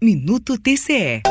Minuto TCE.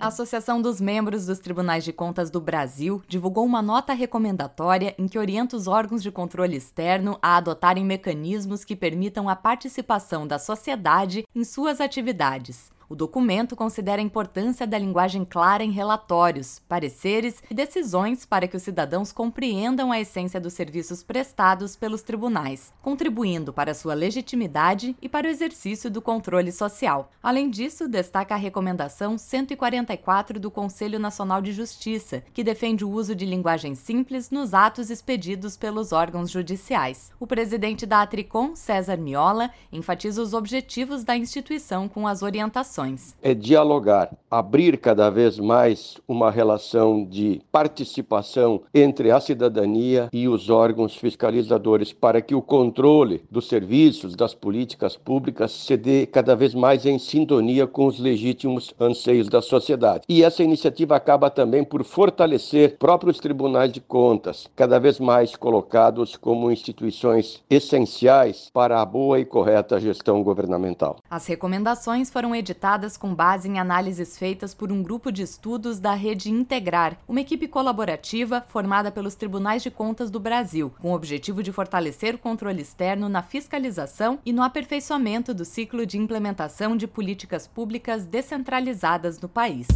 A Associação dos Membros dos Tribunais de Contas do Brasil divulgou uma nota recomendatória em que orienta os órgãos de controle externo a adotarem mecanismos que permitam a participação da sociedade em suas atividades. O documento considera a importância da linguagem clara em relatórios, pareceres e decisões para que os cidadãos compreendam a essência dos serviços prestados pelos tribunais, contribuindo para sua legitimidade e para o exercício do controle social. Além disso, destaca a recomendação 144 do Conselho Nacional de Justiça, que defende o uso de linguagem simples nos atos expedidos pelos órgãos judiciais. O presidente da Atricom, César Miola, enfatiza os objetivos da instituição com as orientações é dialogar, abrir cada vez mais uma relação de participação entre a cidadania e os órgãos fiscalizadores para que o controle dos serviços, das políticas públicas se dê cada vez mais em sintonia com os legítimos anseios da sociedade. E essa iniciativa acaba também por fortalecer próprios tribunais de contas, cada vez mais colocados como instituições essenciais para a boa e correta gestão governamental. As recomendações foram editadas com base em análises feitas por um grupo de estudos da Rede Integrar, uma equipe colaborativa formada pelos Tribunais de Contas do Brasil, com o objetivo de fortalecer o controle externo na fiscalização e no aperfeiçoamento do ciclo de implementação de políticas públicas descentralizadas no país.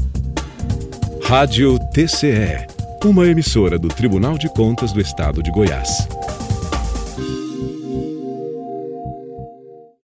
Rádio TCE, uma emissora do Tribunal de Contas do Estado de Goiás.